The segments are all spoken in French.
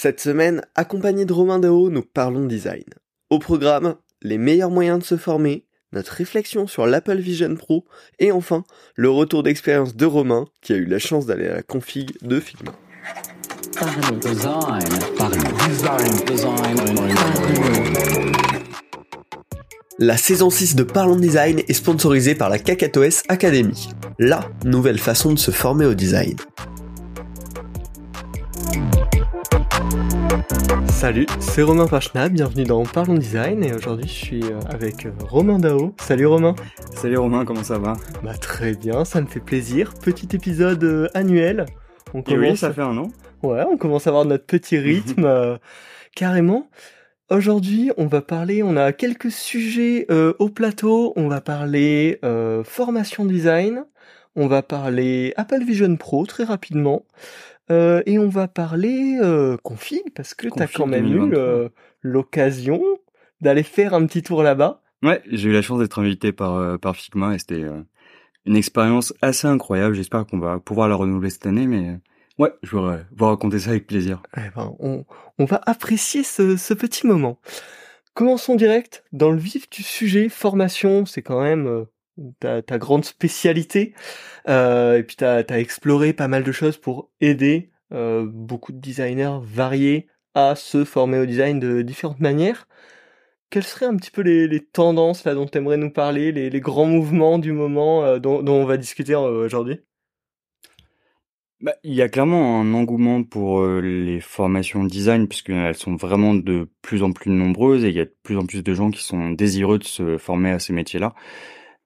Cette semaine, accompagné de Romain Dao, nous parlons design. Au programme, les meilleurs moyens de se former, notre réflexion sur l'Apple Vision Pro et enfin, le retour d'expérience de Romain qui a eu la chance d'aller à la config de Figma. La saison 6 de Parlons Design est sponsorisée par la Kakatoes Academy, la nouvelle façon de se former au design. Salut, c'est Romain Pachna, bienvenue dans Parlons Design et aujourd'hui je suis euh, avec euh, Romain Dao. Salut Romain. Salut Romain, comment ça va? Bah très bien, ça me fait plaisir. Petit épisode euh, annuel. On commence... oui, ça fait un an. Ouais, on commence à avoir notre petit rythme carrément. Aujourd'hui, on va parler, on a quelques sujets au plateau. On va parler formation design, on va parler Apple Vision Pro très rapidement. Euh, et on va parler euh, config parce que tu as quand même eu euh, l'occasion d'aller faire un petit tour là-bas. Ouais, j'ai eu la chance d'être invité par euh, par Figma et c'était une expérience assez incroyable. J'espère qu'on va pouvoir la renouveler cette année, mais ouais, je vais vous raconter ça avec plaisir. Eh ben, on, on va apprécier ce, ce petit moment. Commençons direct dans le vif du sujet. Formation, c'est quand même ta, grande spécialité. Euh, et puis tu as, exploré pas mal de choses pour aider euh, beaucoup de designers variés à se former au design de différentes manières. Quelles seraient un petit peu les, tendances là dont tu aimerais nous parler, les, grands mouvements du moment euh, dont, on va discuter aujourd'hui? Bah, il y a clairement un engouement pour les formations design puisqu'elles sont vraiment de plus en plus nombreuses et il y a de plus en plus de gens qui sont désireux de se former à ces métiers-là.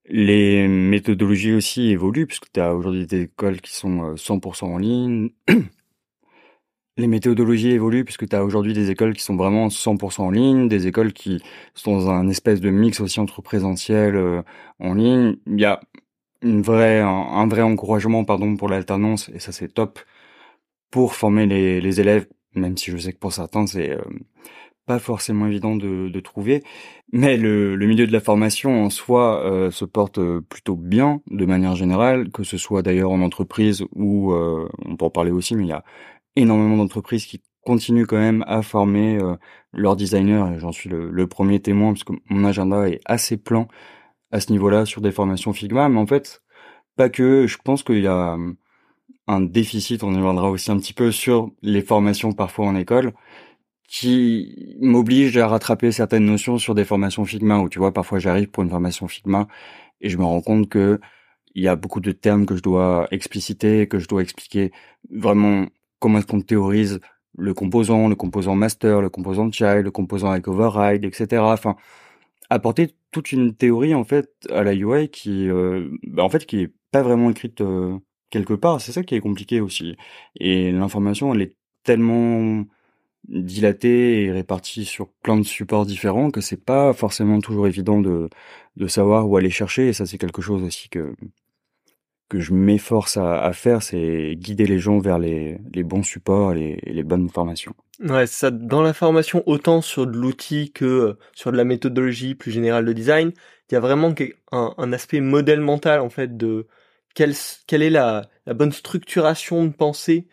Les méthodologies aussi évoluent puisque tu as aujourd'hui des écoles qui sont 100% en ligne. Les méthodologies évoluent puisque tu as aujourd'hui des écoles qui sont vraiment 100% en ligne, des écoles qui sont dans un espèce de mix aussi entre présentiel euh, en ligne. Il y a une vraie, un, vrai encouragement pardon pour l'alternance et ça c'est top pour former les, les élèves, même si je sais que pour certains c'est euh, pas forcément évident de, de trouver, mais le, le, milieu de la formation en soi euh, se porte euh, plutôt bien de manière générale, que ce soit d'ailleurs en entreprise ou euh, on peut en parler aussi, mais il y a énormément d'entreprises qui continuent quand même à former leurs designers et j'en suis le, le, premier témoin parce que mon agenda est assez plein à ce niveau-là sur des formations Figma, mais en fait pas que, je pense qu'il y a un déficit, on y reviendra aussi un petit peu sur les formations parfois en école qui m'oblige à rattraper certaines notions sur des formations Figma où tu vois parfois j'arrive pour une formation Figma et je me rends compte que il y a beaucoup de termes que je dois expliciter, que je dois expliquer vraiment comment est-ce qu'on théorise le composant, le composant master, le composant child, le composant avec override, etc. Enfin, apporter toute une théorie en fait à la UI qui, euh, bah, en fait, qui est pas vraiment écrite euh, quelque part. C'est ça qui est compliqué aussi. Et l'information, elle est tellement dilaté et réparti sur plein de supports différents que c'est pas forcément toujours évident de, de savoir où aller chercher et ça c'est quelque chose aussi que que je m'efforce à, faire, c'est guider les gens vers les, les bons supports et les, les, bonnes formations. Ouais, ça dans la formation autant sur de l'outil que sur de la méthodologie plus générale de design, il y a vraiment un, un aspect modèle mental en fait de quelle, quelle est la, la bonne structuration de pensée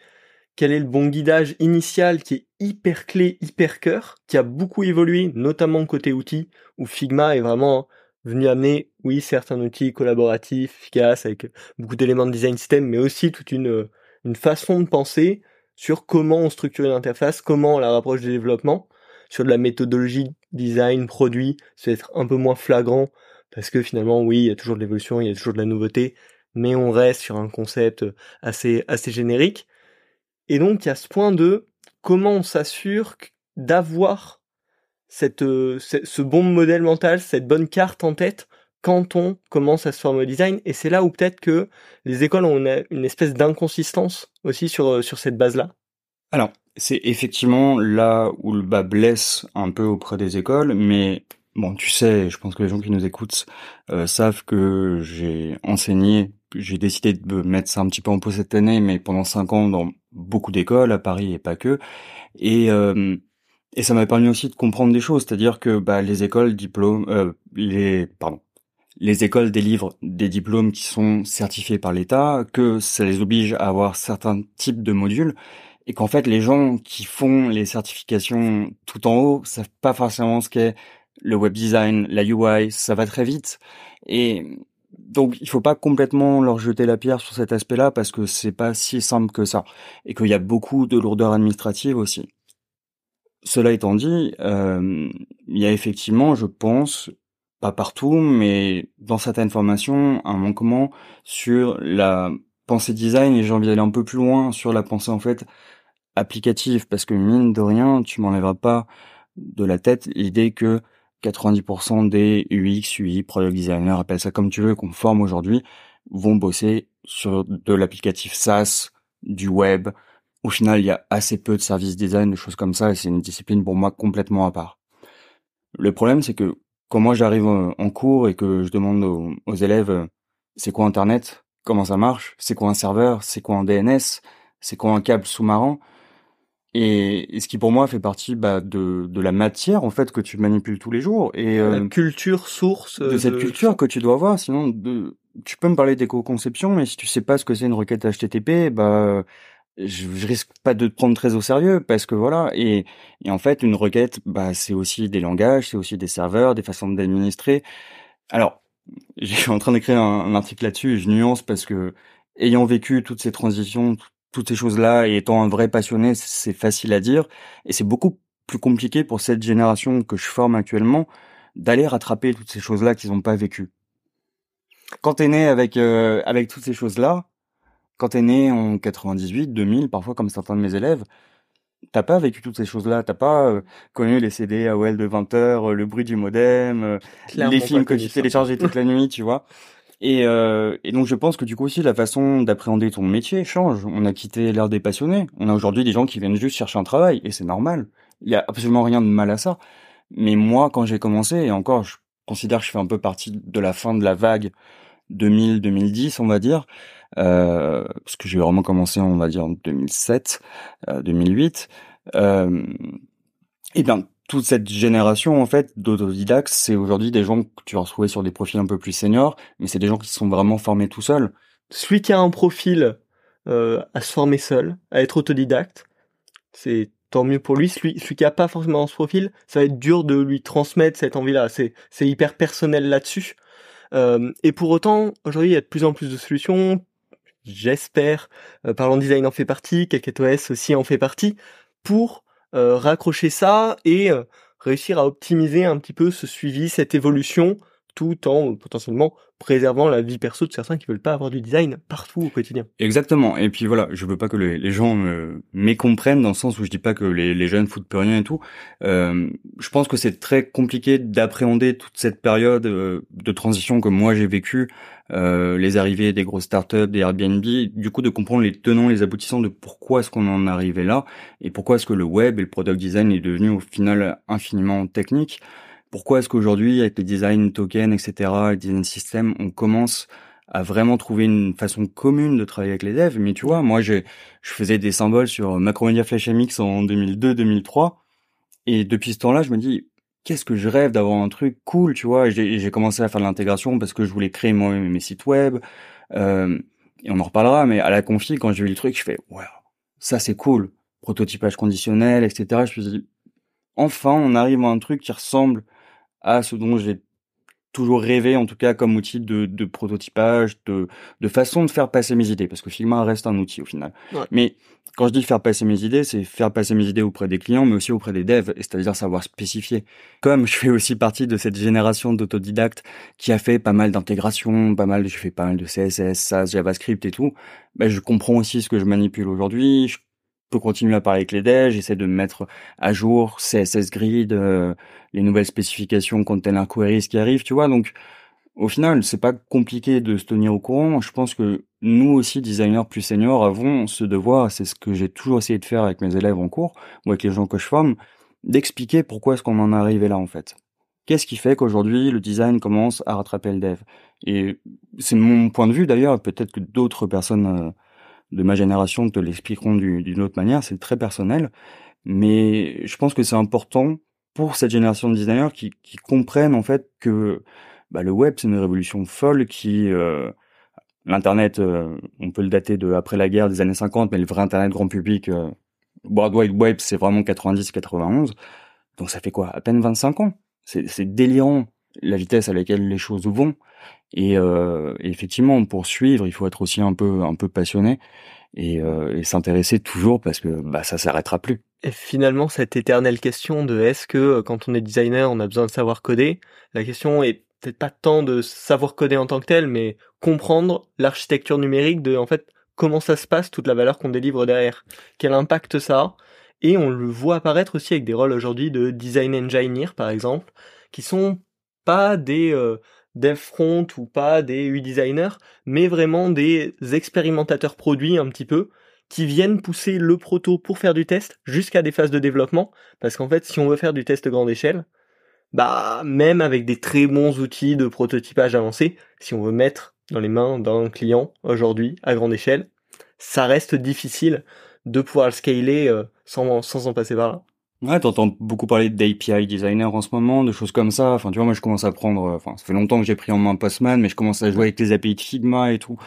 quel est le bon guidage initial qui est hyper clé, hyper cœur, qui a beaucoup évolué, notamment côté outils, où Figma est vraiment venu amener, oui, certes, un outil collaboratif, efficace, avec beaucoup d'éléments de design system, mais aussi toute une, une façon de penser sur comment on structure une interface, comment on la rapproche du développement, sur de la méthodologie design, produit, c'est être un peu moins flagrant, parce que finalement, oui, il y a toujours de l'évolution, il y a toujours de la nouveauté, mais on reste sur un concept assez, assez générique. Et donc, il y a ce point de comment on s'assure d'avoir cette, euh, ce bon modèle mental, cette bonne carte en tête quand on commence à se former au design. Et c'est là où peut-être que les écoles ont une, espèce d'inconsistance aussi sur, euh, sur cette base-là. Alors, c'est effectivement là où le bas blesse un peu auprès des écoles, mais bon, tu sais, je pense que les gens qui nous écoutent euh, savent que j'ai enseigné, j'ai décidé de mettre ça un petit peu en pause cette année, mais pendant cinq ans dans beaucoup d'écoles à Paris et pas que. Et euh, et ça m'a permis aussi de comprendre des choses, c'est-à-dire que bah, les écoles diplômes, euh, les pardon, les écoles délivrent des diplômes qui sont certifiés par l'État, que ça les oblige à avoir certains types de modules, et qu'en fait les gens qui font les certifications tout en haut savent pas forcément ce qu'est le web design, la UI, ça va très vite. Et donc il faut pas complètement leur jeter la pierre sur cet aspect-là parce que c'est pas si simple que ça et qu'il y a beaucoup de lourdeur administrative aussi. Cela étant dit, euh, il y a effectivement, je pense, pas partout, mais dans certaines formations, un manquement sur la pensée design et j'ai envie d'aller un peu plus loin sur la pensée en fait applicative parce que mine de rien, tu m'enlèveras pas de la tête l'idée que 90% des UX, UI, product designers, appelle ça comme tu veux, qu'on forme aujourd'hui, vont bosser sur de l'applicatif SaaS, du web. Au final, il y a assez peu de services design, de choses comme ça, et c'est une discipline pour moi complètement à part. Le problème, c'est que quand moi j'arrive en cours et que je demande aux, élèves euh, c'est quoi Internet, comment ça marche, c'est quoi un serveur, c'est quoi un DNS, c'est quoi un câble sous-marin, et, ce qui pour moi fait partie bah, de, de la matière en fait que tu manipules tous les jours. Et la euh, culture source de, cette culture que tu dois avoir. Sinon de, tu peux me parler d'éco-conception mais si tu sais pas ce que c'est une requête HTTP bah je, je, risque pas de te prendre très au sérieux parce que voilà. Et, et en fait une requête bah c'est aussi des langages c'est aussi des serveurs des façons d'administrer. Alors je suis en train d'écrire un, un, article là-dessus et je nuance parce que ayant vécu toutes ces transitions toutes ces choses-là et étant un vrai passionné, c'est facile à dire. Et c'est beaucoup plus compliqué pour cette génération que je forme actuellement d'aller rattraper toutes ces choses-là qu'ils n'ont pas vécues. Quand t'es né avec euh, avec toutes ces choses-là, quand t'es né en 98, 2000, parfois comme certains de mes élèves, t'as pas vécu toutes ces choses-là, t'as pas euh, connu les CD AOL de 20 heures, le bruit du modem, les films que tu téléchargeais toute la nuit, tu vois. Et, euh, et, donc je pense que du coup aussi la façon d'appréhender ton métier change. On a quitté l'ère des passionnés. On a aujourd'hui des gens qui viennent juste chercher un travail et c'est normal. Il y a absolument rien de mal à ça. Mais moi, quand j'ai commencé, et encore, je considère que je fais un peu partie de la fin de la vague 2000-2010, on va dire, euh, parce que j'ai vraiment commencé, on va dire, en 2007, euh, 2008. Euh, et bien, toute cette génération en fait d'autodidactes, c'est aujourd'hui des gens que tu vas retrouver sur des profils un peu plus seniors, mais c'est des gens qui sont vraiment formés tout seuls. Celui qui a un profil euh, à se former seul, à être autodidacte, c'est tant mieux pour lui. Celui, celui qui a pas forcément ce profil, ça va être dur de lui transmettre cette envie-là. C'est, c'est hyper personnel là-dessus. Euh, et pour autant, aujourd'hui, il y a de plus en plus de solutions. J'espère, euh, Parlant Design en fait partie, OS aussi en fait partie, pour raccrocher ça et euh, réussir à optimiser un petit peu ce suivi, cette évolution, tout en potentiellement préservant la vie perso de certains qui veulent pas avoir du design partout au quotidien. Exactement. Et puis voilà, je veux pas que les, gens me mécomprennent dans le sens où je dis pas que les, jeunes foutent plus rien et tout. Euh, je pense que c'est très compliqué d'appréhender toute cette période de transition que moi j'ai vécue euh, les arrivées des grosses startups, des Airbnb, du coup de comprendre les tenants, les aboutissants de pourquoi est-ce qu'on en arrivé là et pourquoi est-ce que le web et le product design est devenu au final infiniment technique. Pourquoi est-ce qu'aujourd'hui avec les design tokens, etc., les design systems, on commence à vraiment trouver une façon commune de travailler avec les devs? Mais tu vois, moi, je faisais des symboles sur Macromedia Flash MX en 2002-2003. Et depuis ce temps-là, je me dis, qu'est-ce que je rêve d'avoir un truc cool, tu vois? J'ai commencé à faire de l'intégration parce que je voulais créer moi mes sites web. Euh, et on en reparlera, mais à la config, quand j'ai vu le truc, je fais, wow, ça c'est cool. Prototypage conditionnel, etc. Je me suis dit, enfin, on arrive à un truc qui ressemble à ce dont j'ai toujours rêvé, en tout cas comme outil de, de prototypage, de, de façon de faire passer mes idées, parce que Figma reste un outil au final. Mais quand je dis faire passer mes idées, c'est faire passer mes idées auprès des clients, mais aussi auprès des devs, c'est-à-dire savoir spécifier. Comme je fais aussi partie de cette génération d'autodidactes qui a fait pas mal d'intégration, pas mal, je fais pas mal de CSS, SAS, JavaScript et tout, ben je comprends aussi ce que je manipule aujourd'hui, je peux continuer à parler avec les devs, j'essaie de me mettre à jour, CSS Grid, euh, les nouvelles spécifications container queries qui arrivent, tu vois. Donc, au final, c'est pas compliqué de se tenir au courant. Je pense que nous aussi, designers plus seniors, avons ce devoir, c'est ce que j'ai toujours essayé de faire avec mes élèves en cours, ou avec les gens que je forme, d'expliquer pourquoi est-ce qu'on en est arrivé là, en fait. Qu'est-ce qui fait qu'aujourd'hui, le design commence à rattraper le dev? Et c'est mon point de vue d'ailleurs, peut-être que d'autres personnes euh, de ma génération te l'expliqueront d'une autre manière, c'est très personnel, mais je pense que c'est important pour cette génération de designers qui, comprennent en fait que bah, le web c'est une révolution folle qui euh, l'internet euh, on peut le dater de après la guerre des années 50 mais le vrai internet grand public euh, World Wide Web, c'est vraiment 90-91. Donc ça fait quoi? À peine 25 ans. C'est délirant la vitesse à laquelle les choses vont. Et, euh, effectivement, pour suivre, il faut être aussi un peu un peu passionné et, euh, et s'intéresser toujours parce que bah ça s'arrêtera plus. Et finalement, cette éternelle question de est-ce que euh, quand on est designer, on a besoin de savoir coder? La question est peut-être pas tant de savoir coder en tant que tel, mais comprendre l'architecture numérique de en fait comment ça se passe, toute la valeur qu'on délivre derrière, quel impact ça a? Et on le voit apparaître aussi avec des rôles aujourd'hui de design engineer, par exemple, qui sont pas des euh, dev front ou pas des UI designers, mais vraiment des expérimentateurs produits un petit peu, qui viennent pousser le proto pour faire du test jusqu'à des phases de développement, parce qu'en fait, si on veut faire du test grande échelle, bah même avec des très bons outils de prototypage avancé, si on veut mettre dans les mains d'un client aujourd'hui à grande échelle, ça reste difficile de pouvoir le scaler euh, sans, sans en passer par là. Ouais, t'entends beaucoup parler d'API designer en ce moment, de choses comme ça. Enfin, tu vois, moi, je commence à prendre, euh, enfin, ça fait longtemps que j'ai pris en main Postman, mais je commence à jouer avec les API de Figma et tout.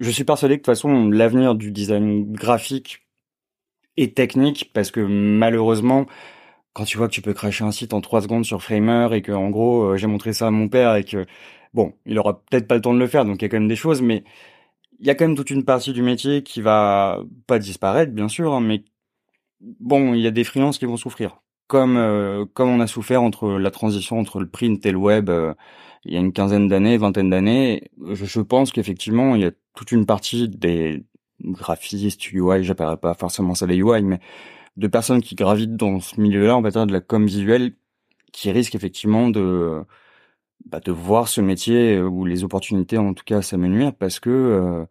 Je suis persuadé que de toute façon, l'avenir du design graphique est technique parce que malheureusement, quand tu vois que tu peux cracher un site en trois secondes sur Framer et que, en gros, euh, j'ai montré ça à mon père et que, bon, il aura peut-être pas le temps de le faire, donc il y a quand même des choses, mais il y a quand même toute une partie du métier qui va pas disparaître, bien sûr, hein, mais bon, il y a des freelances qui vont souffrir. Comme euh, comme on a souffert entre la transition entre le print et le web euh, il y a une quinzaine d'années, vingtaine d'années, je, pense qu'effectivement il y a toute une partie des graphistes UI, j'appellerais pas forcément ça les UI, mais de personnes qui gravitent dans ce milieu-là, on va de la com visuelle, qui risquent effectivement de bah, de voir ce métier euh, ou les opportunités en tout cas s'amenuire parce que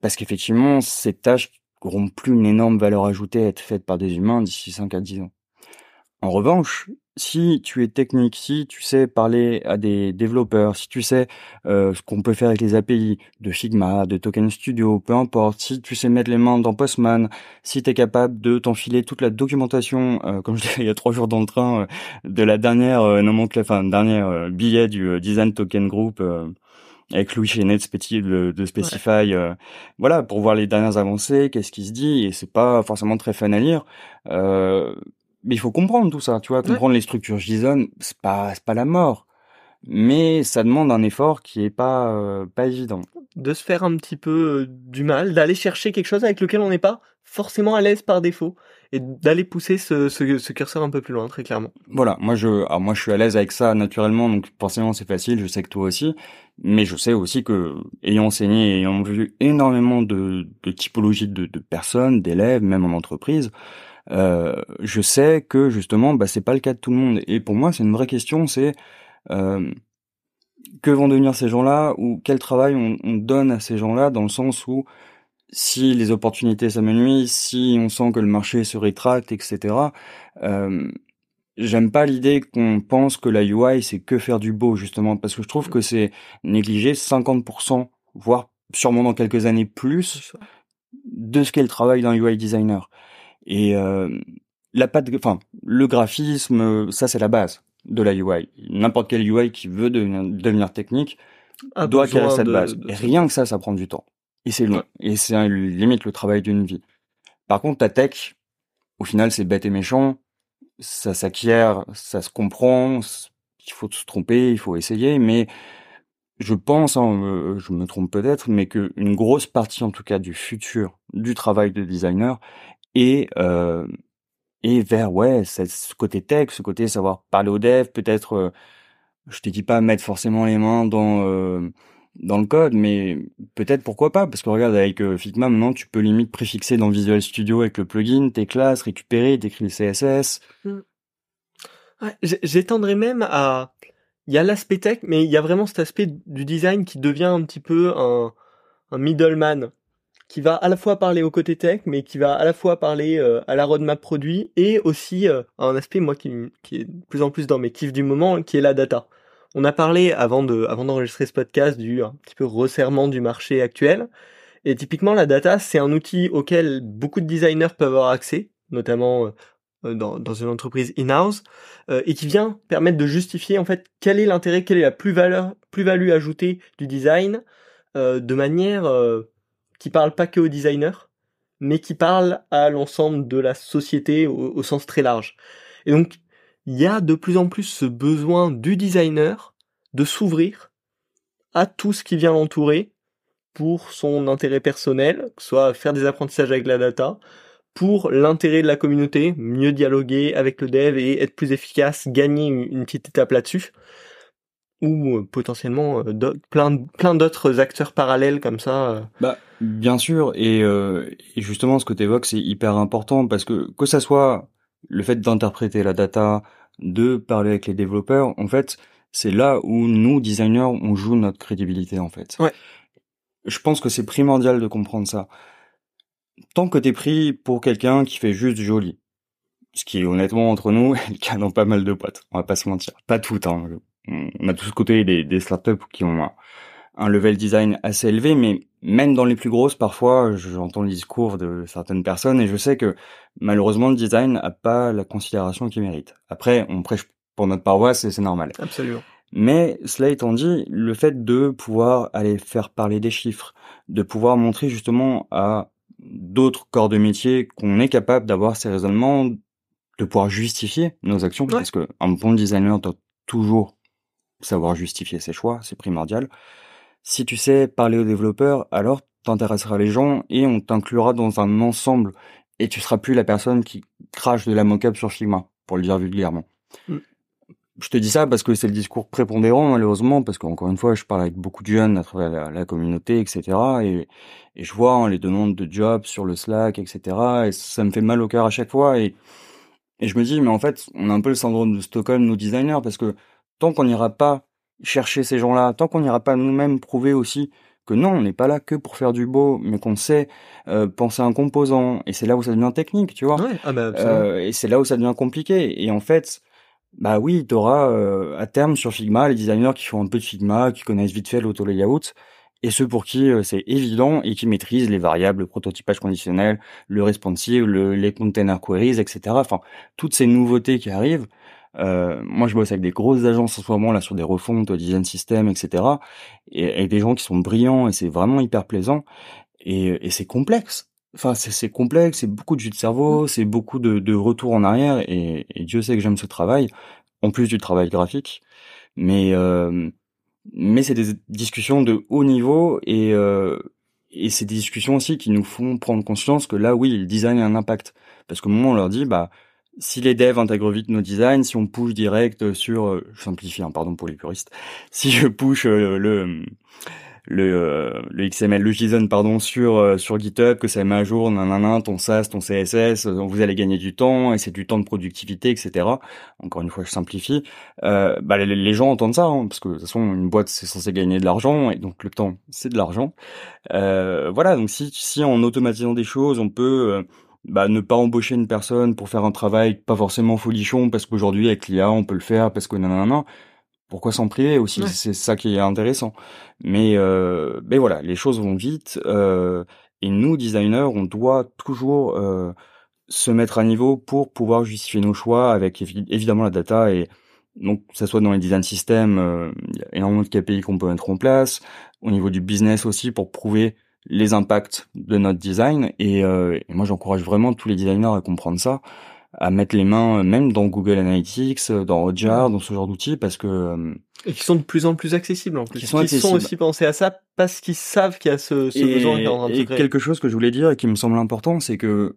parce qu'effectivement ces tâches n'auront plus une énorme valeur ajoutée à être faite par des humains d'ici 5 à 10 ans. En revanche, si tu es technique, si tu sais parler à des développeurs, si tu sais euh, ce qu'on peut faire avec les API de Figma, de Token Studio, peu importe, si tu sais mettre les mains dans Postman, si tu es capable de t'enfiler toute la documentation, euh, comme je disais il y a trois jours dans le train, euh, de la dernière euh, enfin dernière billet du Design Token Group avec Louis Chenet de, de Specify, euh, voilà, pour voir les dernières avancées, qu'est-ce qui se dit, et c'est pas forcément très fun à lire. Euh, mais il faut comprendre tout ça, tu vois, comprendre les structures JSON, c'est pas, c'est pas la mort, mais ça demande un effort qui est pas, euh, pas évident. De se faire un petit peu du mal, d'aller chercher quelque chose avec lequel on n'est pas forcément à l'aise par défaut et d'aller pousser ce, ce, ce, curseur un peu plus loin, très clairement. Voilà, moi je, alors moi je suis à l'aise avec ça naturellement, donc forcément c'est facile. Je sais que toi aussi, mais je sais aussi que ayant enseigné, ayant vu énormément de, de typologies de, de personnes, d'élèves, même en entreprise, euh, je sais que justement, bah c'est pas le cas de tout le monde. Et pour moi, c'est une vraie question, c'est euh, que vont devenir ces gens-là ou quel travail on, on donne à ces gens-là dans le sens où si les opportunités s'amenuisent, si on sent que le marché se rétracte, etc. Euh, J'aime pas l'idée qu'on pense que la UI c'est que faire du beau justement parce que je trouve que c'est négliger 50%, voire sûrement dans quelques années plus de ce qu'est le travail d'un UI designer. Et euh, la patte, enfin le graphisme, ça c'est la base de la UI. N'importe quel UI qui veut devenir, devenir technique doit acquérir cette base. Et rien que ça, ça prend du temps. Et c'est long. Et c'est limite le travail d'une vie. Par contre, ta tech, au final, c'est bête et méchant. Ça s'acquiert, ça se comprend. Il faut se tromper, il faut essayer. Mais je pense, hein, euh, je me trompe peut-être, mais qu'une grosse partie, en tout cas, du futur du travail de designer est euh, est vers ouais, ce côté tech, ce côté savoir parler au dev, peut-être. Euh, je te dis pas mettre forcément les mains dans euh, dans le code, mais peut-être pourquoi pas, parce que regarde, avec euh, Figma, maintenant, tu peux limite préfixer dans Visual Studio avec le plugin, tes classes, récupérer, t'écris le CSS. Hmm. J'étendrai même à... Il y a l'aspect tech, mais il y a vraiment cet aspect du design qui devient un petit peu un, un middleman, qui va à la fois parler au côté tech, mais qui va à la fois parler euh, à la roadmap produit, et aussi euh, un aspect, moi, qui, qui est de plus en plus dans mes kiffs du moment, qui est la data. On a parlé avant de, avant d'enregistrer ce podcast du un petit peu resserrement du marché actuel. Et typiquement, la data, c'est un outil auquel beaucoup de designers peuvent avoir accès, notamment euh, dans, dans une entreprise in-house, euh, et qui vient permettre de justifier en fait quel est l'intérêt, quelle est la plus-value plus -value ajoutée du design, euh, de manière qui parle pas que aux designers, mais qui parle à l'ensemble de la société au, au sens très large. Et donc, il y a de plus en plus ce besoin du designer de s'ouvrir à tout ce qui vient l'entourer pour son intérêt personnel, soit faire des apprentissages avec la data, pour l'intérêt de la communauté, mieux dialoguer avec le dev et être plus efficace, gagner une petite étape là-dessus, ou euh, potentiellement euh, plein, plein d'autres acteurs parallèles comme ça. Euh. Bah, bien sûr, et, et justement ce que tu évoques, c'est hyper important parce que que ça soit le fait d'interpréter la data, de parler avec les développeurs, en fait, c'est là où nous, designers, on joue notre crédibilité, en fait. Ouais. Je pense que c'est primordial de comprendre ça. Tant que t'es pris pour quelqu'un qui fait juste joli, ce qui est honnêtement entre nous le cas dans pas mal de boîtes, on va pas se mentir. Pas tout, hein. On a tous côté des, des startups qui ont un level design assez élevé, mais même dans les plus grosses, parfois, j'entends le discours de certaines personnes et je sais que malheureusement, le design n'a pas la considération qu'il mérite. Après, on prêche pour notre paroisse et c'est normal. Absolument. Mais cela étant dit, le fait de pouvoir aller faire parler des chiffres, de pouvoir montrer justement à d'autres corps de métier qu'on est capable d'avoir ces raisonnements, de pouvoir justifier nos actions, parce que un bon designer doit toujours savoir justifier ses choix, c'est primordial. Si tu sais parler aux développeurs, alors t'intéresseras les gens et on t'inclura dans un ensemble et tu seras plus la personne qui crache de la mocap sur Figma, pour le dire vulgairement. Mm. Je te dis ça parce que c'est le discours prépondérant malheureusement, parce qu'encore une fois, je parle avec beaucoup de jeunes à travers la, communauté, etc. Et, et je vois hein, les demandes de jobs sur le Slack, etc. Et ça me fait mal au cœur à chaque fois. Et, et je me dis, mais en fait, on a un peu le syndrome de Stockholm, nos designers, parce que tant qu'on n'ira pas chercher ces gens-là, tant qu'on n'ira pas nous-mêmes prouver aussi que non, on n'est pas là que pour faire du beau, mais qu'on sait euh, penser un composant, et c'est là où ça devient technique, tu vois. Ah bah, euh, et c'est là où ça devient compliqué. Et en fait, bah oui, tu auras euh, à terme sur Figma les designers qui font un peu de Figma, qui connaissent vite fait l'auto-layout, et ceux pour qui c'est évident et qui maîtrisent les variables, le prototypage conditionnel, le responsive, les container queries, etc. Enfin, toutes ces nouveautés qui arrivent, euh, moi, je bosse avec des grosses agences en ce moment là sur des refontes, design system, etc. Et avec des gens qui sont brillants et c'est vraiment hyper plaisant. Et, et c'est complexe. Enfin, c'est complexe, c'est beaucoup de jus de cerveau, mmh. c'est beaucoup de, de retours en arrière. Et, et, Dieu sait que j'aime ce travail, en plus du travail graphique. Mais euh, mais c'est des discussions de haut niveau et euh, et c'est des discussions aussi qui nous font prendre conscience que là, oui, le design a un impact. Parce qu'au moment où on leur dit, bah si les devs intègrent vite nos designs, si on push direct sur, euh, je simplifie, hein, pardon pour les puristes, si je push euh, le le, euh, le XML, le JSON pardon sur sur GitHub, que ça met à jour, nanana, ton SaaS, ton CSS, vous allez gagner du temps et c'est du temps de productivité, etc. Encore une fois, je simplifie. Euh, bah, les, gens entendent ça, hein, parce que de toute façon, une boîte c'est censé gagner de l'argent et donc le temps c'est de l'argent. Euh, voilà, donc si si en automatisant des choses, on peut bah, ne pas embaucher une personne pour faire un travail pas forcément folichon parce qu'aujourd'hui avec l'IA on peut le faire parce que nanana. Pourquoi s'en priver aussi? C'est ça qui est intéressant. Mais euh, mais voilà les choses vont vite euh, et nous designers on doit toujours euh, se mettre à niveau pour pouvoir justifier nos choix avec évidemment la data et donc que ça soit dans les design systems euh, il y a énormément de KPI qu'on peut mettre en place au niveau du business aussi pour prouver les impacts de notre design. Euh, et, moi, j'encourage vraiment tous les designers à comprendre ça, à mettre les mains euh, même dans Google Analytics, euh, dans Hotjar, dans ce genre d'outils, parce que et qui sont de plus en plus accessibles en plus. Qui sont, sont aussi pensés à ça parce qu'ils savent qu'il y a ce, ce besoin. et quelque chose que je voulais dire et qui me semble important, c'est que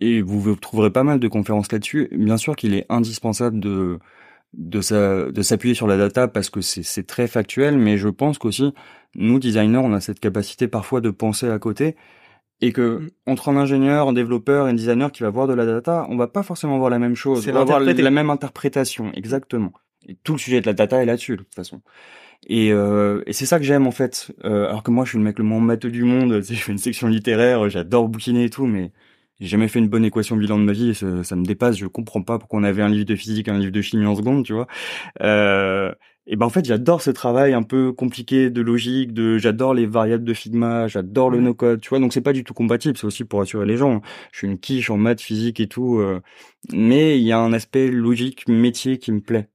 et vous trouverez pas mal de conférences là-dessus. Bien sûr qu'il est indispensable de de, de s'appuyer sur la data parce que c'est très factuel, mais je pense qu'aussi, nous, designers, on a cette capacité parfois de penser à côté et que mm. entre un ingénieur, un développeur et un designer qui va voir de la data, on va pas forcément voir la même chose, on va avoir la même interprétation, exactement. Et tout le sujet de la data est là-dessus, de toute façon. Et, euh, et c'est ça que j'aime en fait. Euh, alors que moi, je suis le mec le moins matheux du monde. Je fais une section littéraire, j'adore bouquiner et tout, mais j'ai jamais fait une bonne équation bilan de ma vie, ça, ça, me dépasse, je comprends pas pourquoi on avait un livre de physique, un livre de chimie en seconde, tu vois. Euh, et ben en fait, j'adore ce travail un peu compliqué de logique, de j'adore les variables de Figma, j'adore le no-code, tu vois. Donc c'est pas du tout compatible, c'est aussi pour rassurer les gens. Je suis une quiche en maths, physique et tout, euh, mais il y a un aspect logique, métier qui me plaît.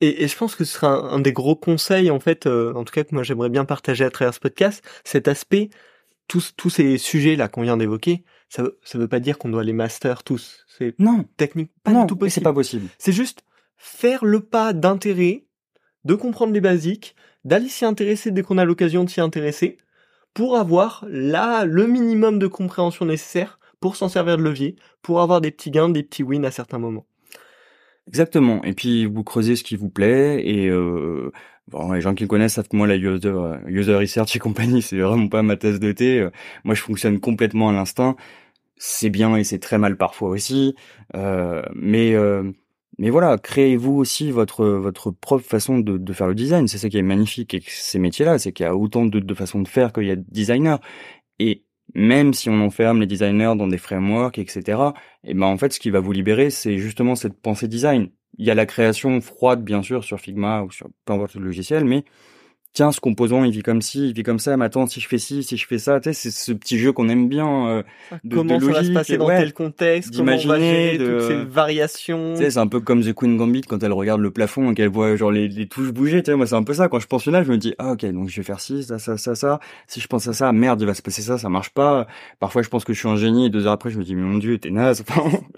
Et, et, je pense que ce sera un, des gros conseils, en fait, euh, en tout cas que moi j'aimerais bien partager à travers ce podcast, cet aspect, tous, tous ces sujets là qu'on vient d'évoquer, ça ça veut pas dire qu'on doit les master tous. C'est Non, technique pas non, du tout et c'est possible. pas possible. C'est juste faire le pas d'intérêt, de comprendre les basiques, d'aller s'y intéresser dès qu'on a l'occasion de s'y intéresser, pour avoir là le minimum de compréhension nécessaire pour s'en servir de levier, pour avoir des petits gains, des petits wins à certains moments. Exactement. Et puis vous creusez ce qui vous plaît et euh, bon, les gens qui me connaissent savent que moi la user euh, user research et compagnie, c'est vraiment pas ma tasse de thé. Euh, Moi, je fonctionne complètement à l'instinct. C'est bien et c'est très mal parfois aussi. Euh, mais euh, mais voilà, créez-vous aussi votre votre propre façon de, de faire le design. C'est ça qui est magnifique avec ces métiers-là, c'est qu'il y a autant de, de façons de faire qu'il y a de designers. Et même si on enferme les designers dans des frameworks, etc., et ben en fait, ce qui va vous libérer, c'est justement cette pensée design. Il y a la création froide, bien sûr, sur Figma ou sur peu importe le logiciel, mais tiens, ce composant, il vit comme ci, il vit comme ça, mais attends, si je fais ci, si je fais ça, tu sais, c'est ce petit jeu qu'on aime bien. euh, de- Comment de ça va se logique, passer dans ouais, tel contexte Comment on va d'imaginer, gérer de- toutes ces variations Tu sais, c'est un peu comme The Queen Gambit quand elle regarde le plafond et qu'elle voit genre les, les touches bouger. Tu sais, moi c'est un peu ça. Quand je pense là, je me dis ah ok donc je vais faire ci, ça, ça, ça, ça. Si je pense à ça, merde, il va se passer ça, ça marche pas. Parfois je pense que je suis un génie et deux heures après je me dis mais mon dieu t'es naze.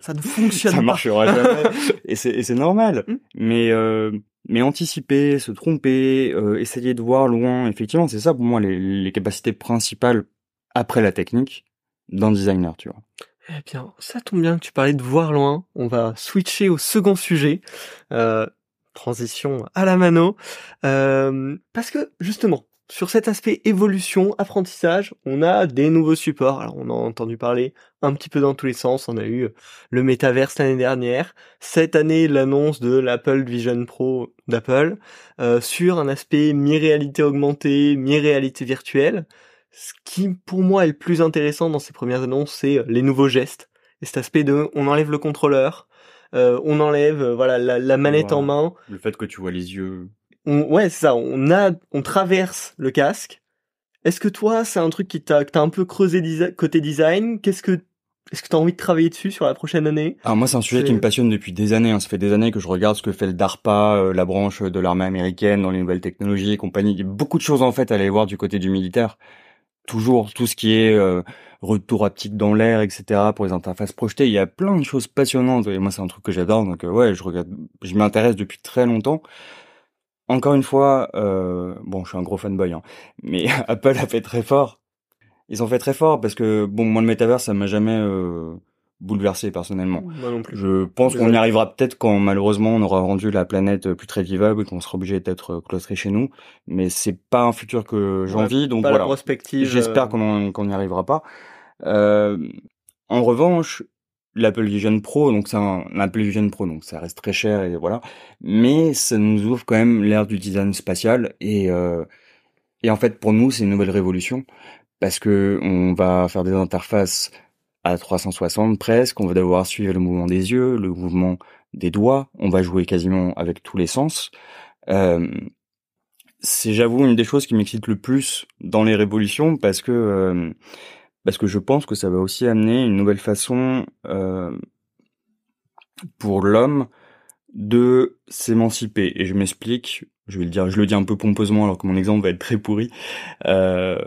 Ça ne fonctionne ça pas. marchera jamais. et c'est et c'est normal. Mm. Mais euh, mais anticiper, se tromper, euh, essayer de voir loin. Effectivement, c'est ça pour moi les, capacités principales après la technique d'un designer, tu vois. Eh bien, ça tombe bien que tu parlais de voir loin. On va switcher au second sujet. Euh, transition à la mano. Euh, parce que, justement, sur cet aspect évolution, apprentissage, on a des nouveaux supports. Alors, on a entendu parler un petit peu dans tous les sens. On a eu le métaverse l'année dernière. Cette année, l'annonce de l'Apple Vision Pro d'Apple euh, sur un aspect mi-réalité augmentée, mi-réalité virtuelle. Ce qui, pour moi, est le plus intéressant dans ces premières annonces, c'est les nouveaux gestes. Et cet aspect de, on enlève le contrôleur, euh, on enlève, euh, voilà, la, la manette en main. Le fait que tu vois les yeux. On, ouais, c'est ça. On a, on traverse le casque. Est-ce que toi, c'est un truc qui t'a, que t'as un peu creusé desi- côté design? Qu'est-ce que, est-ce que t'as envie de travailler dessus sur la prochaine année? Alors moi c'est un sujet C'est- qui me passionne depuis des années. hein. Ça fait des années que je regarde ce que fait le DARPA, euh, la branche de l'armée américaine dans les nouvelles technologies et compagnie. Il y a beaucoup de choses en fait à aller voir du côté du militaire. Toujours tout ce qui est euh, retour haptique dans l'air, etc. pour les interfaces projetées. Il y a plein de choses passionnantes et moi c'est un truc que j'adore. Donc euh, ouais, je regarde, je m'y intéresse depuis très longtemps. Encore une fois, euh, bon, je suis un gros fanboy, hein, mais Apple a fait très fort. Ils ont fait très fort parce que bon, moi le métavers ça m'a jamais euh, bouleversé personnellement. Moi non plus. Je pense qu'on y arrivera peut-être quand malheureusement on aura rendu la planète plus très vivable et qu'on sera obligé d'être cloîtré chez nous. Mais c'est pas un futur que j'envie, donc Pas voilà. prospective. J'espère euh, qu'on qu'on n'y arrivera pas. Euh, en revanche, l'Apple Vision Pro, donc c'est un l'Apple Vision Pro, donc ça reste très cher et voilà. Mais ça nous ouvre quand même l'ère du design spatial et euh, et en fait pour nous c'est une nouvelle révolution parce que on va faire des interfaces à 360 presque, on va devoir suivre le mouvement des yeux, le mouvement des doigts, on va jouer quasiment avec tous les sens. Euh, c'est j'avoue une des choses qui m'excite le plus dans les révolutions parce que euh, parce que je pense que ça va aussi amener une nouvelle façon euh, pour l'homme de s'émanciper. Et je m'explique je vais le dire je le dis un peu pompeusement alors que mon exemple va être très pourri. Euh,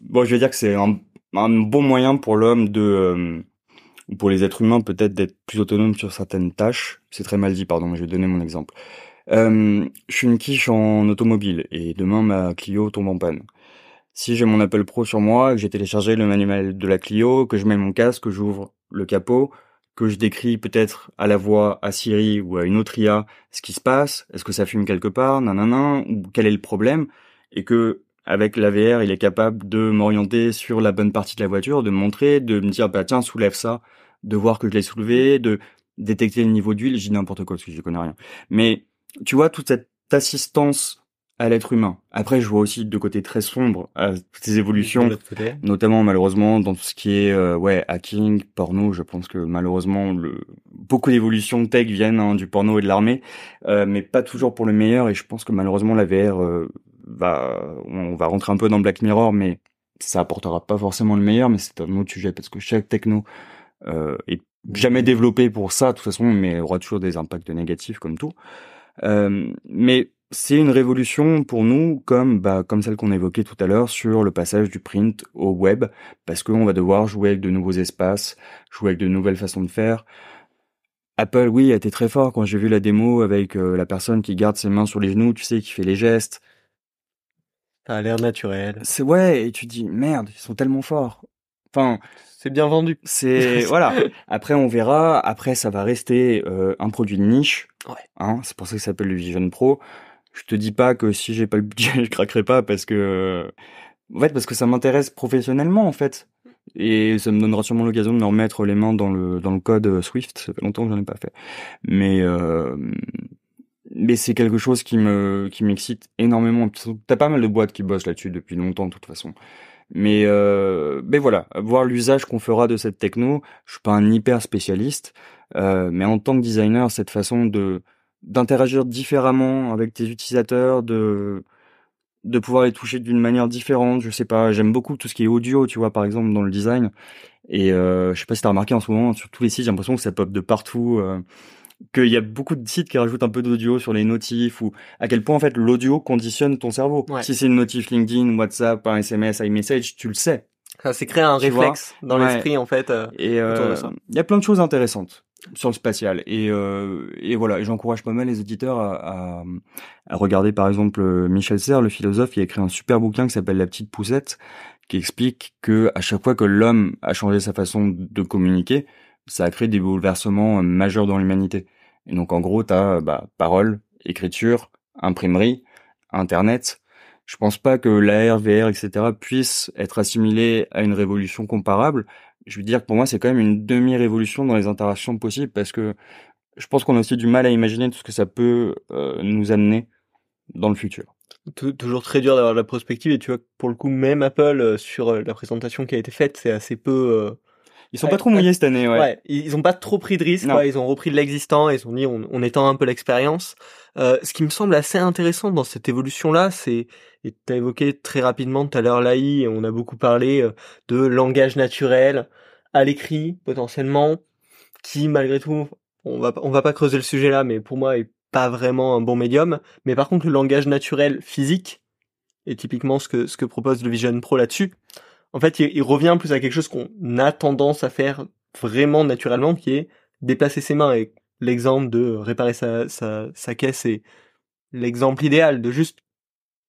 bon je vais dire que c'est un, bon moyen pour l'homme de euh, ou pour les êtres humains peut-être d'être plus autonomes sur certaines tâches. C'est très mal dit pardon mais je vais donner mon exemple. Je suis une quiche en automobile et demain ma Clio tombe en panne si j'ai mon Apple Pro sur moi, que j'ai téléchargé le manuel de la Clio, que je mets mon casque, que j'ouvre le capot, que je décris peut-être à la voix à Siri ou à une autre IA ce qui se passe, est-ce que ça fume quelque part, nanana, ou quel est le problème, et que avec la VR, il est capable de m'orienter sur la bonne partie de la voiture, de me montrer, de me dire bah tiens soulève ça, de voir que je l'ai soulevé, de détecter le niveau d'huile, dis n'importe quoi parce que je connais rien. Mais tu vois toute cette assistance à l'être humain. Après, je vois aussi de côté très sombre à ces évolutions notamment malheureusement dans tout ce qui est euh, ouais hacking, porno. Je pense que malheureusement le beaucoup d'évolutions tech viennent hein, du porno et de l'armée, euh, mais pas toujours pour le meilleur. Et je pense que malheureusement la VR euh, va on va rentrer un peu dans Black Mirror, mais ça apportera pas forcément le meilleur. Mais c'est un autre sujet parce que chaque techno euh, est jamais développé pour ça de toute façon, mais aura toujours des impacts négatifs comme tout. Euh, mais c'est une révolution pour nous, comme bah, comme celle qu'on a évoquée tout à l'heure sur le passage du print au web, parce qu'on va devoir jouer avec de nouveaux espaces, jouer avec de nouvelles façons de faire. Apple, oui, a été très fort quand j'ai vu la démo avec euh, la personne qui garde ses mains sur les genoux, tu sais, qui fait les gestes. Ça a l'air naturel. C'est ouais, et tu dis merde, ils sont tellement forts. Enfin, c'est bien vendu. C'est voilà. Après, on verra. Après, ça va rester euh, un produit de niche. Ouais. Hein, c'est pour ça que ça s'appelle le Vision Pro je te dis pas que si j'ai pas le budget, je craquerai pas parce que, en fait, parce que ça m'intéresse professionnellement, en fait. Et ça me donnera sûrement l'occasion de me remettre les mains dans le, dans le code euh, Swift. Ça fait longtemps que j'en ai pas fait. Mais, euh, mais c'est quelque chose qui me, qui m'excite énormément. T'as pas mal de boîtes qui bossent là-dessus depuis longtemps, de toute façon. Mais, euh, mais voilà, voir l'usage qu'on fera de cette techno. Je suis pas un hyper spécialiste, euh, mais en tant que designer, cette façon de, d'interagir différemment avec tes utilisateurs, de de pouvoir les toucher d'une manière différente. Je sais pas, j'aime beaucoup tout ce qui est audio, tu vois, par exemple dans le design. Et euh, je sais pas si t'as remarqué en ce moment sur tous les sites, j'ai l'impression que ça pop de partout. Euh, qu'il y a beaucoup de sites qui rajoutent un peu d'audio sur les notifs ou à quel point en fait l'audio conditionne ton cerveau. Si c'est une notif LinkedIn, WhatsApp, un SMS, iMessage, tu le sais. Ça c'est créé un réflexe dans l'esprit en fait. Euh, et euh, il y a plein de choses intéressantes sur le spatial. Et, euh, et voilà, j'encourage pas mal les éditeurs à, à, à, regarder par exemple euh, Michel Serres, le philosophe, il a écrit un super bouquin qui s'appelle La petite poussette, qui explique que à chaque fois que l'homme a changé sa façon de communiquer, ça a créé des bouleversements majeurs dans l'humanité. Et donc en gros, tu as bah, parole, écriture, imprimerie, internet. Je pense pas que l'AR, VR, etc. puissent être assimilés à une révolution comparable, je veux dire que pour moi, c'est quand même une demi-révolution dans les interactions possibles parce que je pense qu'on a aussi du mal à imaginer tout ce que ça peut euh, nous amener dans le futur. Toujours très dur d'avoir de la prospective et tu vois, pour le coup, même Apple, euh, sur euh, la présentation qui a été faite, c'est assez peu... Ils sont pas trop mouillés cette année, ouais. ouais. Ils ont pas trop pris de risques, Ils ont repris de l'existant, ils ont dit on, on étend un peu l'expérience. Euh, ce qui me semble assez intéressant dans cette évolution-là, c'est, et tu as évoqué très rapidement tout à l'heure l'AI, et on a beaucoup parlé euh, de langage naturel à l'écrit, potentiellement, qui malgré tout, on va, on va pas creuser le sujet là, mais pour moi est pas vraiment un bon médium. Mais par contre, le langage naturel physique, et typiquement ce que, ce que propose le Vision Pro là-dessus, en fait, il, revient plus à quelque chose qu'on a tendance à faire vraiment naturellement, qui est déplacer ses mains. Et l'exemple de réparer sa, sa, sa caisse est l'exemple idéal de juste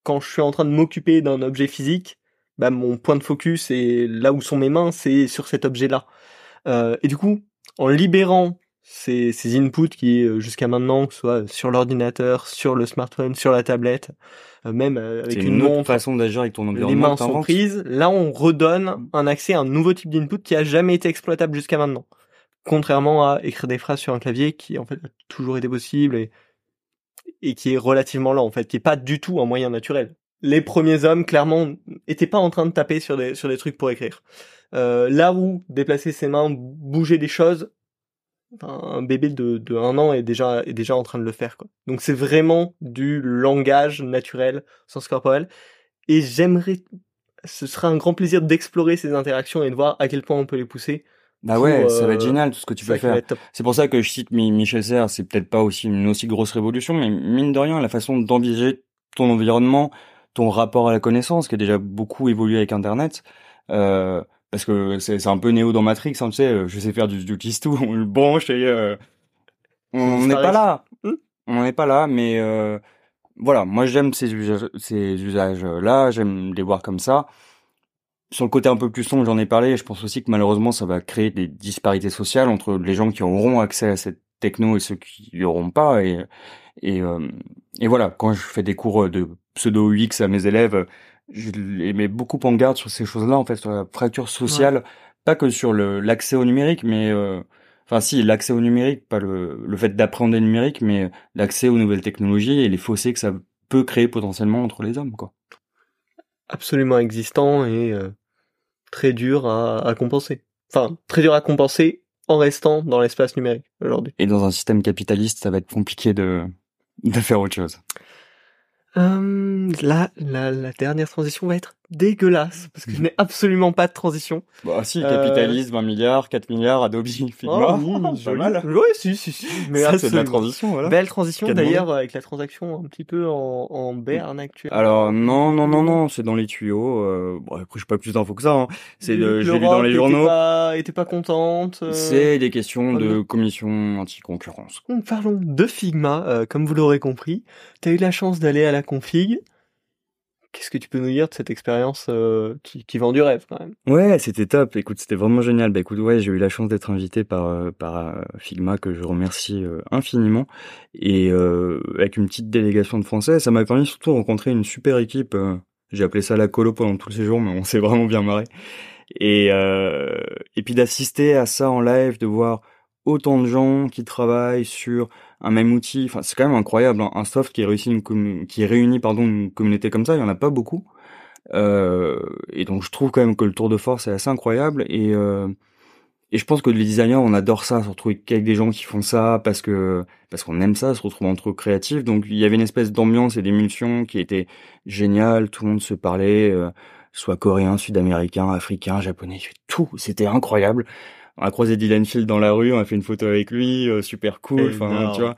quand je suis en train de m'occuper d'un objet physique, bah, mon point de focus et là où sont mes mains, c'est sur cet objet-là. Euh, et du coup, en libérant ces, ces inputs qui, euh, jusqu'à maintenant, que ce soit sur l'ordinateur, sur le smartphone, sur la tablette, euh, même euh, avec une, autre façon d'agir avec ton environnement. Les mains sont prises. Là, on redonne un accès à un nouveau type d'input qui a jamais été exploitable jusqu'à maintenant. Contrairement à écrire des phrases sur un clavier qui, en fait, a toujours été possible et, et qui est relativement lent, en fait, qui est pas du tout un moyen naturel. Les premiers hommes, clairement, étaient pas en train de taper sur des, sur des trucs pour écrire. Euh, là où déplacer ses mains, bouger des choses, un bébé de, de un an est déjà est déjà en train de le faire quoi. Donc c'est vraiment du langage naturel, sens corporel. Et j'aimerais, ce sera un grand plaisir d'explorer ces interactions et de voir à quel point on peut les pousser. Bah ouais, ça va être euh, génial tout ce que tu peux faire. C'est pour ça que je cite Michel Serres, c'est peut-être pas aussi une aussi grosse révolution, mais mine de rien, la façon d'envisager ton environnement, ton rapport à la connaissance, qui a déjà beaucoup évolué avec Internet, euh, parce que c'est un peu néo dans Matrix, hein, tu sais, euh, je sais faire du, du tout, on le branche et euh, on n'est pas là. Hmm. On n'est pas là, mais euh, voilà, moi j'aime ces usages, ces usages-là, j'aime les voir comme ça. Sur le côté un peu plus sombre, j'en ai parlé, je pense aussi que malheureusement ça va créer des disparités sociales entre les gens qui auront accès à cette techno et ceux qui n'y auront pas. Et, et, et voilà, quand je fais des cours de pseudo UX à mes élèves, je les mets beaucoup en garde sur ces choses-là, en fait, sur la fracture sociale, pas que sur l'accès au numérique, mais euh, enfin si l'accès au numérique, pas le, le fait d'appréhender le numérique, mais l'accès aux nouvelles technologies et les fossés que ça peut créer potentiellement entre les hommes, quoi. Absolument existant et euh, très dur à, à compenser. Enfin, très dur à compenser en restant dans l'espace numérique aujourd'hui. Et dans un système capitaliste, ça va être compliqué de de faire autre chose. Euh, là, la, la, dernière transition va être dégueulasse parce que je n'ai absolument pas de transition. Bah si, capitaliste, 20 milliards, 4 milliards, Adobe, Figma. Oh, oui, joli. mal. Ouais, si, si, si. Mais Ça, c'est de la transition, voilà. Belle transition d'ailleurs avec la transaction un petit peu en, en berne actuelle. Alors non, non, non, non, c'est dans les tuyaux. Euh, bon, après, je pas plus d'infos que ça. Hein. C'est de, je l'ai lu dans les journaux. Était pas, était pas contente. euh. C'est des questions oh, de commission anti-concurrence. Donc, Parlons de Figma, euh, comme vous l'aurez compris. Tu as eu la chance d'aller à la config. Qu'est-ce que tu peux nous dire de cette expérience euh, qui, vend du rêve quand même? Ouais, c'était top. Écoute, c'était vraiment génial. Bah écoute, ouais, j'ai eu la chance d'être invité par euh, par euh, Figma que je remercie infiniment et avec une petite délégation de Français, ça m'a permis surtout de rencontrer une super équipe. j'ai appelé ça la colo pendant tout le séjour, mais on s'est vraiment bien marré. Et et puis d'assister à ça en live, de voir autant de gens qui travaillent sur un même outil. Enfin, c'est quand même incroyable. hein. Un soft qui réussit une qui réunit pardon une communauté comme ça, il y en a pas beaucoup. Euh, et donc je trouve quand même que le tour de force est assez incroyable et euh, et je pense que les designers on adore ça, se retrouver qu'avec des gens qui font ça parce que parce qu'on aime ça, se retrouver entre créatifs. Donc il y avait une espèce d'ambiance et d'émulsion qui était géniale. Tout le monde se parlait, euh, soit coréen, sud-américain, africain, japonais, tout. C'était incroyable. On a croisé Dylan Field dans la rue, on a fait une photo avec lui, euh, super cool. Enfin, Énorme. tu vois.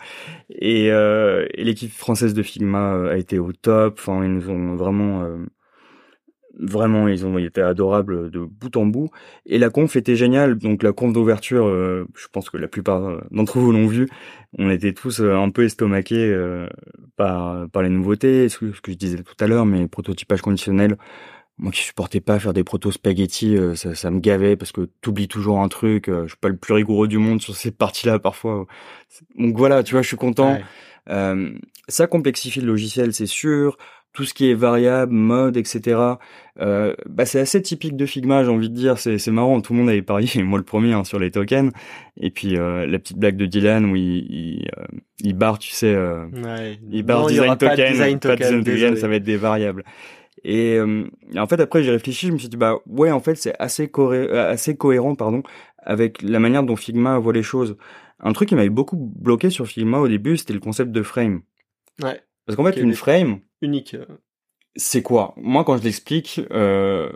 Et, euh, et l'équipe française de Figma euh, a été au top. Enfin, ils nous ont vraiment, euh, vraiment, ils ont été adorables de bout en bout. Et la conf était géniale. Donc la conf d'ouverture, euh, je pense que la plupart euh, d'entre vous l'ont vu. On était tous un peu estomaqués euh, par par les nouveautés, ce que, ce que je disais tout à l'heure, mais prototypage conditionnel. Moi qui supportais pas faire des protos spaghetti, euh, ça, ça me gavait parce que t'oublies toujours un truc. euh, je suis pas le plus rigoureux du monde sur cette partie-là parfois. Donc voilà, tu vois, je suis content. Ouais. Euh, ça complexifie le logiciel, c'est sûr. Tout ce qui est variable, mode, etc. Euh, bah c'est assez typique de Figma, j'ai envie de dire. C'est c'est marrant, tout le monde avait parié, moi le premier, hein, sur les tokens. Et puis euh, la petite blague de Dylan où il il, euh, il barre, tu sais, euh, Ouais. il barre Non, design pas de token, design pas de token, design token, ça va être des variables. Et euh, en fait après j'ai réfléchi, je me suis dit bah ouais en fait c'est assez euh, assez cohérent pardon avec la manière dont Figma voit les choses. Un truc qui m'avait beaucoup bloqué sur Figma au début, c'était le concept de frame. Ouais. Parce qu'en fait une frame, Unique. euh. c'est quoi? Moi quand je l'explique, euh,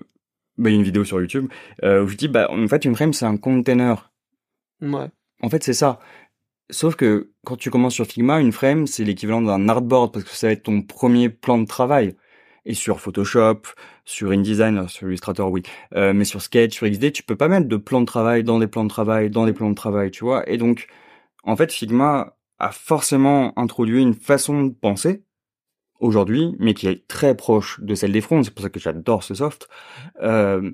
bah, il y a une vidéo sur YouTube euh, où je dis bah en fait une frame c'est un container. Ouais. En fait, c'est ça. Sauf que quand tu commences sur Figma, une frame, c'est l'équivalent d'un artboard parce que ça va être ton premier plan de travail. Et sur Photoshop, sur InDesign, alors sur Illustrator, oui, euh, mais sur Sketch, sur XD, tu peux pas mettre de plan de travail dans des plans de travail, dans des plans de travail, tu vois. Et donc, en fait, Figma a forcément introduit une façon de penser aujourd'hui, mais qui est très proche de celle des fronts. C'est pour ça que j'adore ce soft. Euh,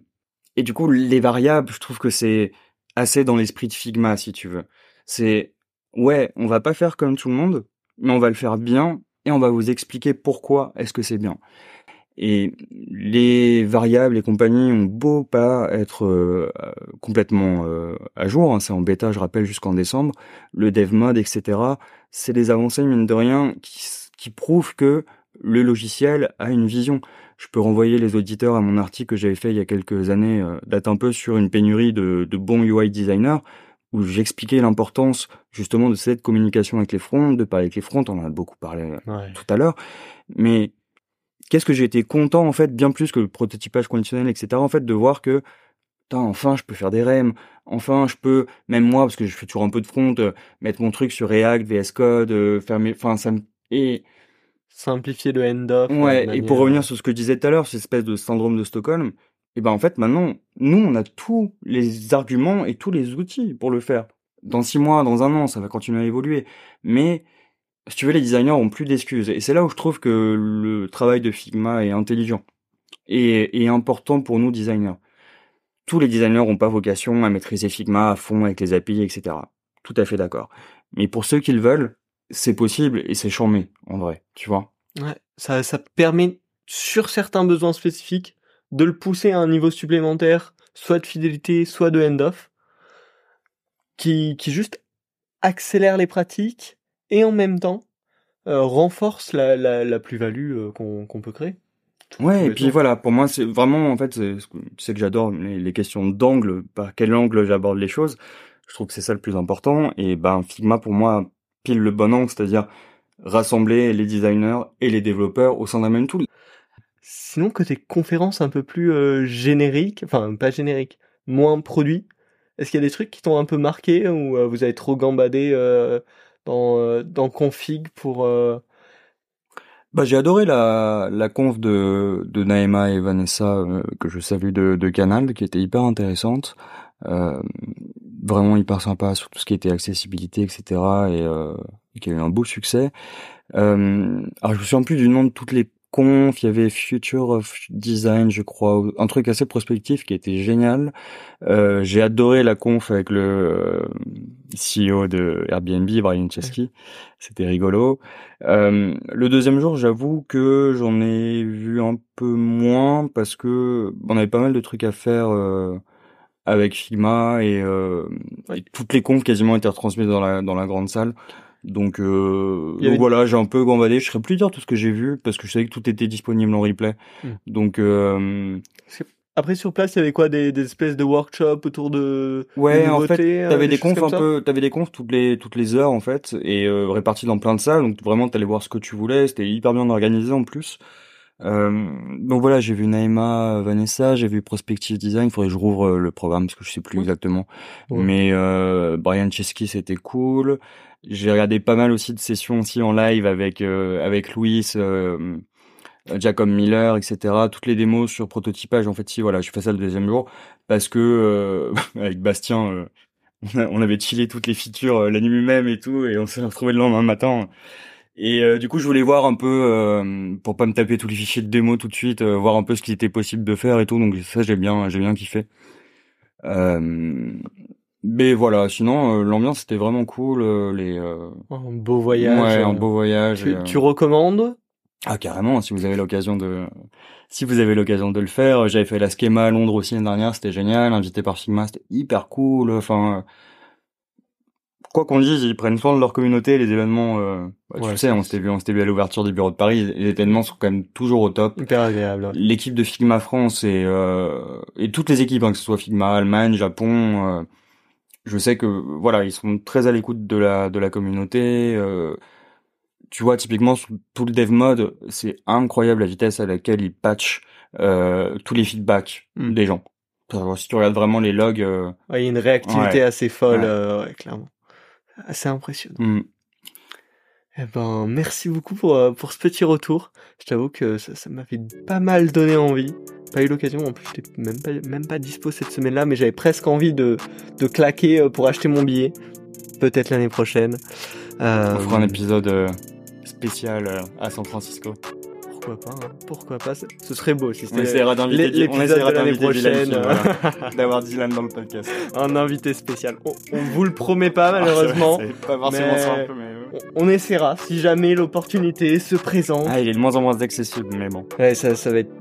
et du coup, les variables, je trouve que c'est assez dans l'esprit de Figma, si tu veux. C'est, ouais, on va pas faire comme tout le monde, mais on va le faire bien et on va vous expliquer pourquoi est-ce que c'est bien. Et les variables et compagnie ont beau pas être euh, complètement euh, à jour, hein, c'est en bêta, je rappelle, jusqu'en décembre, le dev mode, etc. C'est des avancées, mine de rien, qui, prouvent que le logiciel a une vision. Je peux renvoyer les auditeurs à mon article que j'avais fait il y a quelques années, euh, date un peu sur une pénurie de, de bons UI designers, où j'expliquais l'importance justement de cette communication avec les fronts, de parler avec les fronts, on en a beaucoup parlé Ouais. tout à l'heure, mais qu'est-ce que j'ai été content en fait, bien plus que le prototypage conditionnel, etc. En fait, de voir que enfin, je peux faire des REM. Enfin, je peux, même moi, parce que je fais toujours un peu de front, euh, mettre mon truc sur React, VS Code, euh, faire mes, enfin, ça me, et, Simplifier le end-off. euh, ouais, et pour revenir sur ce que je disais tout à l'heure, cette espèce de syndrome de Stockholm, et ben, en fait, maintenant, nous, on a tous les arguments et tous les outils pour le faire. Dans six mois, dans un an, ça va continuer à évoluer. Mais, si tu veux, les designers ont plus d'excuses. Et c'est là où je trouve que le travail de Figma est intelligent et, important pour nous designers. Tous les designers n'ont pas vocation à maîtriser Figma à fond avec les API, etc. Tout à fait d'accord. Mais pour ceux qui le veulent, c'est possible et c'est charmé, en vrai, tu vois. Ouais, ça, ça permet, sur certains besoins spécifiques, de le pousser à un niveau supplémentaire, soit de fidélité, soit de end-off, qui, qui juste accélère les pratiques et en même temps euh, renforce la, la, la plus-value euh, qu'on peut créer. Ouais, et puis voilà, pour moi, c'est vraiment, en fait, c'est ce que- que j'adore les, les questions d'angle, par quel angle j'aborde les choses. Je trouve que c'est ça le plus important. Et ben, Figma, pour moi, pile le bon angle, c'est-à-dire rassembler les designers et les développeurs au sein d'un même tool. sinon, côté conférence un peu plus euh, générique, enfin pas générique, moins produit, est-ce qu'il y a des trucs qui t'ont un peu marqué ou euh, vous avez trop gambadé dans, euh, dans config pour... euh, Bah, j'ai adoré la, la conf de, de Naema et Vanessa, euh, que je salue de, de Canal, qui était hyper intéressante. Euh, vraiment hyper sympa sur tout ce qui était accessibilité, etc. Et, euh, qui a eu un beau succès. Alors, je me souviens plus du nom de toutes les Il y avait Future of Design, je crois, un truc assez prospectif qui était génial. Euh, j'ai adoré la conf avec le euh, CEO de Airbnb, Brian Chesky. C'était rigolo. Euh, le deuxième jour, j'avoue que j'en ai vu un peu moins parce que on avait pas mal de trucs à faire euh, avec Figma et, euh, Ouais. et toutes les confs quasiment étaient retransmises dans la dans la grande salle. Donc, euh, donc voilà, j'ai un peu gambadé. Je serais plus dire tout ce que j'ai vu parce que je savais que tout était disponible en replay. Hmm. Donc euh, Après, sur place, il y avait quoi? Des, des espèces de workshops autour de... Ouais, de en fait, euh, t'avais des confs un peu, t'avais des confs toutes les toutes les heures en fait, et euh, répartis dans plein de salles. Donc vraiment, t'allais voir ce que tu voulais. C'était hyper bien organisé en plus. Euh, donc voilà, j'ai vu Naïma, Vanessa, j'ai vu Prospective Design. Il faudrait que je rouvre euh, le programme parce que je sais plus exactement. Ouais. Mais euh, Brian Chesky, c'était cool. J'ai regardé pas mal aussi de sessions aussi en live avec euh, avec Louis, euh, Jacob Miller, etc. Toutes les démos sur prototypage. En fait, si voilà, je fais ça le deuxième jour parce que euh, avec Bastien, euh, on avait chillé toutes les features euh, la nuit même et tout, et on s'est retrouvé le lendemain matin. Et euh, du coup, je voulais voir un peu euh, pour pas me taper tous les fichiers de démo tout de suite, euh, voir un peu ce qu'il était possible de faire et tout. Donc ça, j'ai bien, j'ai bien kiffé. Euh, mais voilà, sinon euh, l'ambiance était vraiment cool. euh, les euh, Un beau voyage. ouais, euh, un beau voyage. Tu, euh, tu recommandes? Ah carrément, si vous avez l'occasion de si vous avez l'occasion de le faire, j'avais fait la Schema à Londres aussi l'année dernière, c'était génial, invité par Sigma, c'était hyper cool, enfin euh, quoi qu'on dise, ils prennent soin de leur communauté, les événements euh, bah, Ouais, tu sais, on s'était vu on s'était vu à l'ouverture du bureau de Paris, les événements sont quand même toujours au top. Hyper agréable. ouais. L'équipe de Figma France et euh, et toutes les équipes hein, que ce soit Figma Allemagne, Japon, euh, je sais que voilà, ils sont très à l'écoute de la de la communauté euh, tu vois, typiquement, sur tout le dev mode, c'est incroyable la vitesse à laquelle ils patchent euh, tous les feedbacks Mm. des gens. Alors, si tu regardes vraiment les logs, euh, Ouais, il y a une réactivité Ouais. assez folle, euh, ouais, clairement. Assez impressionnant. mm, Eh ben, merci beaucoup pour, euh, pour ce petit retour. Je t'avoue que ça, ça m'avait pas mal donné envie. Pas eu l'occasion, en plus j'étais même pas, même pas dispo cette semaine-là, mais j'avais presque envie de, de claquer euh, pour acheter mon billet. Peut-être l'année prochaine. Euh, on fera un épisode euh, spécial à San Francisco. Pourquoi pas, hein, pourquoi pas, ce serait beau si On c'était l'épisode de l'année prochaine. Voilà. d'avoir Dylan dans le podcast. un invité spécial. On, on vous le promet pas malheureusement. Ah, forcément mais- simple, mais euh, on, on essaiera si jamais l'opportunité se présente. ah, il est de moins en moins accessible, mais bon, Ouais, ça, ça va être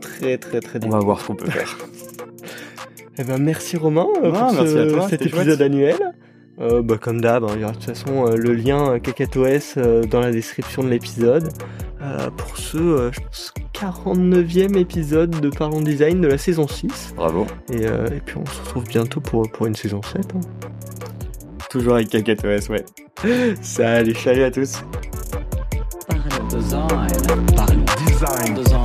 très très très on va voir ce qu'on peut faire. Eh ben merci Romain euh, Ah, pour merci ce- à toi, cet épisode chouette. annuel. Euh, bah, comme d'hab, hein, il y aura de toute façon euh, le lien euh, euh, dans la description de l'épisode. Euh, pour ce, euh, je pense, 49e épisode de Parlons Design de la saison 6. Bravo. Et, euh, et puis on se retrouve bientôt pour, pour une saison 7. hein. Toujours avec KKTOS, ouais. Salut Salut à tous. Parlons design. Parlons design. Design.